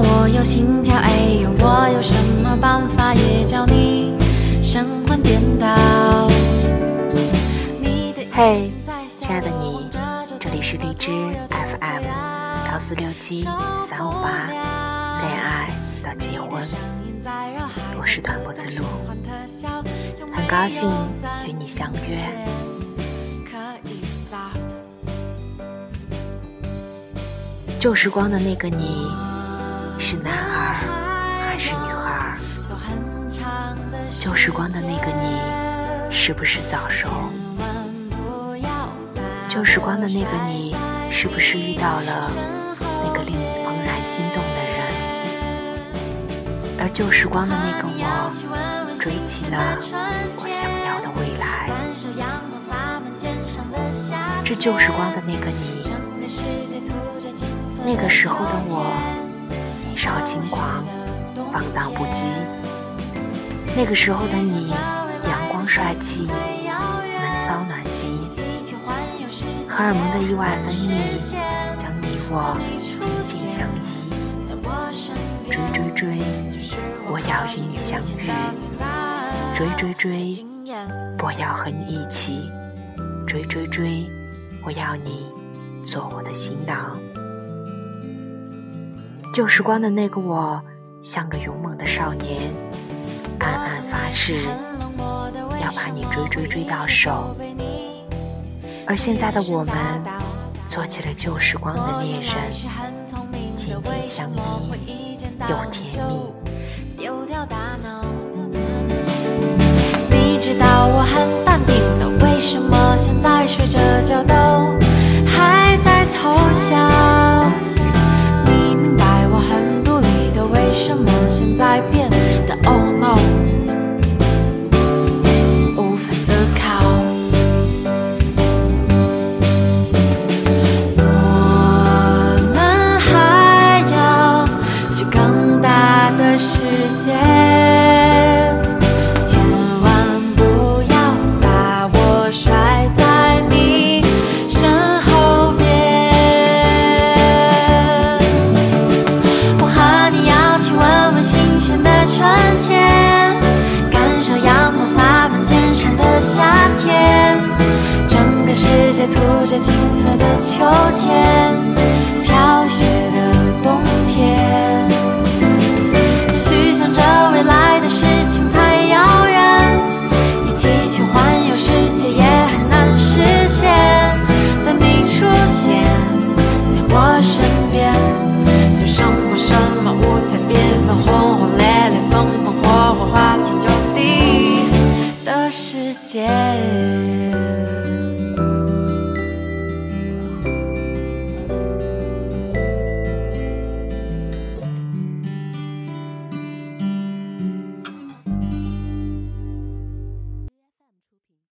我有心跳。哎呦，我有什么办法也叫你神魂颠倒？嘿亲爱的你，这里是荔枝 FM 幺四六七三五八，恋爱到结婚，我是短波子路，很高兴与你相约。旧时光的那个你，是男孩还是女孩？旧时光的那个你，是不是早熟？旧时光的那个你，是不是遇到了那个令你怦然心动的人？而旧时光的那个我，追起了我想要的未来。这旧时光的那个你，那个时候的我，年少轻狂，放荡不羁。那个时候的你，阳光帅气，闷骚暖心，荷尔蒙的意外分泌，将你我紧紧相依。追追追，我要与你相遇。追追追，我要和你一起。追追追，我要你做我的新郎。旧时光的那个我，像个勇猛的少年。暗暗发誓要把你追追追到手，而现在的我们做起了旧时光的恋人，紧紧相依又甜蜜。你知道秋天。